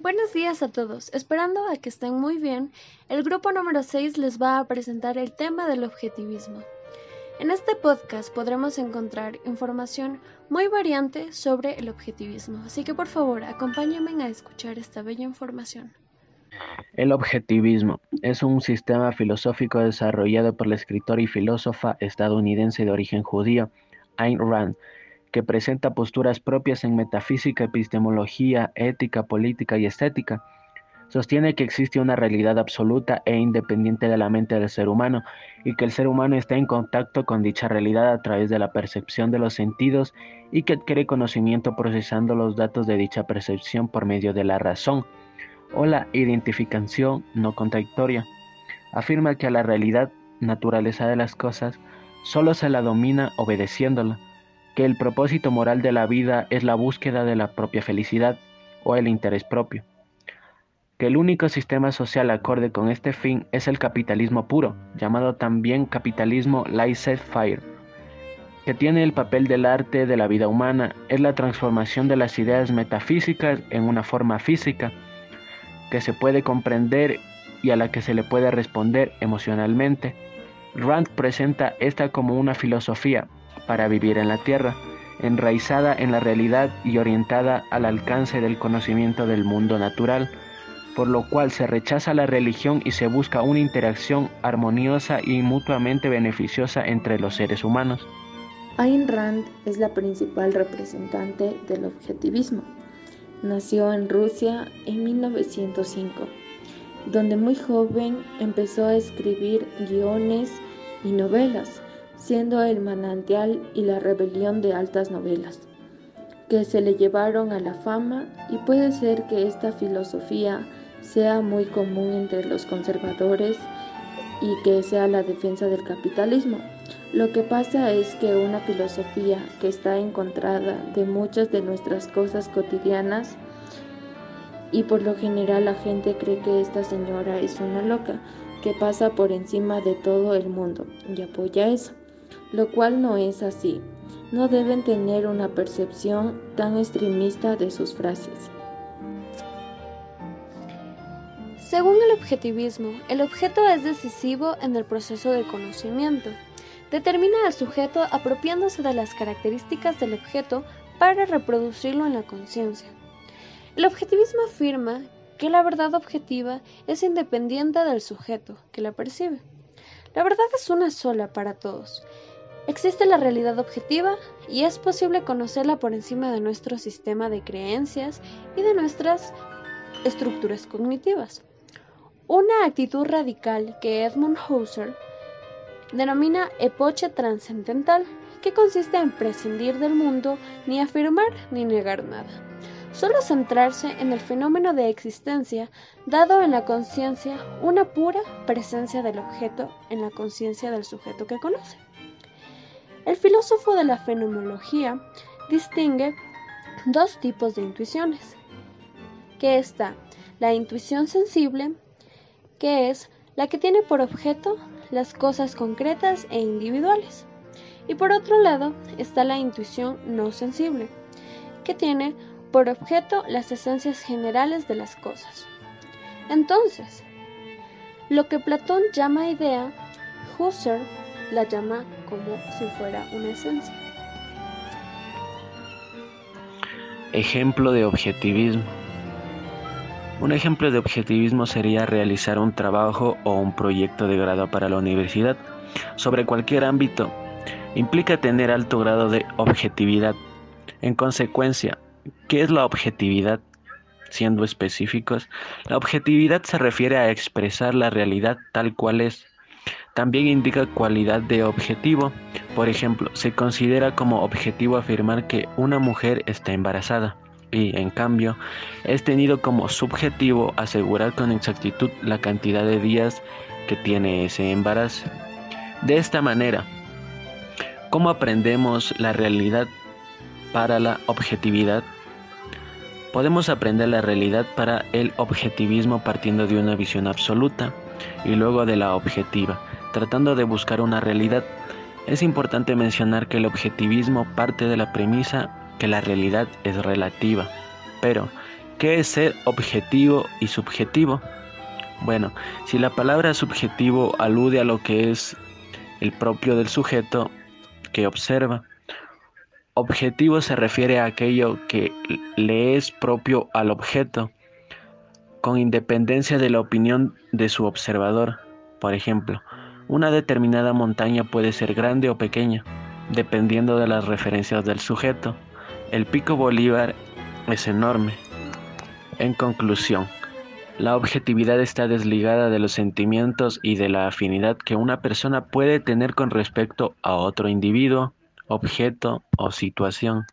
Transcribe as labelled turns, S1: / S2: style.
S1: Buenos días a todos. Esperando a que estén muy bien, el grupo número 6 les va a presentar el tema del objetivismo. En este podcast podremos encontrar información muy variante sobre el objetivismo, así que por favor acompáñenme a escuchar esta bella información.
S2: El objetivismo es un sistema filosófico desarrollado por la escritora y filósofa estadounidense de origen judío, Ayn Rand, que presenta posturas propias en metafísica, epistemología, ética, política y estética. Sostiene que existe una realidad absoluta e independiente de la mente del ser humano y que el ser humano está en contacto con dicha realidad a través de la percepción de los sentidos y que adquiere conocimiento procesando los datos de dicha percepción por medio de la razón o la identificación no contradictoria. Afirma que a la realidad, naturaleza de las cosas, solo se la domina obedeciéndola que el propósito moral de la vida es la búsqueda de la propia felicidad o el interés propio, que el único sistema social acorde con este fin es el capitalismo puro, llamado también capitalismo laissez-faire, que tiene el papel del arte de la vida humana, es la transformación de las ideas metafísicas en una forma física, que se puede comprender y a la que se le puede responder emocionalmente. Rand presenta esta como una filosofía, para vivir en la tierra, enraizada en la realidad y orientada al alcance del conocimiento del mundo natural, por lo cual se rechaza la religión y se busca una interacción armoniosa y mutuamente beneficiosa entre los seres humanos.
S3: Ayn Rand es la principal representante del objetivismo. Nació en Rusia en 1905, donde muy joven empezó a escribir guiones y novelas siendo el manantial y la rebelión de altas novelas, que se le llevaron a la fama y puede ser que esta filosofía sea muy común entre los conservadores y que sea la defensa del capitalismo. Lo que pasa es que una filosofía que está encontrada de muchas de nuestras cosas cotidianas y por lo general la gente cree que esta señora es una loca que pasa por encima de todo el mundo y apoya eso lo cual no es así. No deben tener una percepción tan extremista de sus frases.
S1: Según el objetivismo, el objeto es decisivo en el proceso de conocimiento. Determina al sujeto apropiándose de las características del objeto para reproducirlo en la conciencia. El objetivismo afirma que la verdad objetiva es independiente del sujeto que la percibe. La verdad es una sola para todos Existe la realidad objetiva y es posible conocerla por encima de nuestro sistema de creencias y de nuestras estructuras cognitivas. Una actitud radical que Edmund Husserl denomina epoche trascendental, que consiste en prescindir del mundo ni afirmar ni negar nada, solo centrarse en el fenómeno de existencia dado en la conciencia una pura presencia del objeto en la conciencia del sujeto que conoce. El filósofo de la fenomenología distingue dos tipos de intuiciones, que está la intuición sensible, que es la que tiene por objeto las cosas concretas e individuales, y por otro lado está la intuición no sensible, que tiene por objeto las esencias generales de las cosas. Entonces, lo que Platón llama idea, Husserl la llama como si fuera una esencia.
S2: Ejemplo de objetivismo. Un ejemplo de objetivismo sería realizar un trabajo o un proyecto de grado para la universidad sobre cualquier ámbito. Implica tener alto grado de objetividad. En consecuencia, ¿qué es la objetividad? Siendo específicos, la objetividad se refiere a expresar la realidad tal cual es, también indica cualidad de objetivo. Por ejemplo, se considera como objetivo afirmar que una mujer está embarazada y, en cambio, es tenido como subjetivo asegurar con exactitud la cantidad de días que tiene ese embarazo. De esta manera, ¿cómo aprendemos la realidad para la objetividad? Podemos aprender la realidad para el objetivismo partiendo de una visión absoluta y luego de la objetiva tratando de buscar una realidad. Es importante mencionar que el objetivismo parte de la premisa que la realidad es relativa, pero ¿Qué es ser objetivo y subjetivo? Bueno, si la palabra subjetivo alude a lo que es el propio del sujeto que observa, objetivo se refiere a aquello que le es propio al objeto, con independencia de la opinión de su observador. Por ejemplo, una determinada montaña puede ser grande o pequeña, dependiendo de las referencias del sujeto. El pico Bolívar es enorme. En conclusión, la objetividad está desligada de los sentimientos y de la afinidad que una persona puede tener con respecto a otro individuo, objeto o situación.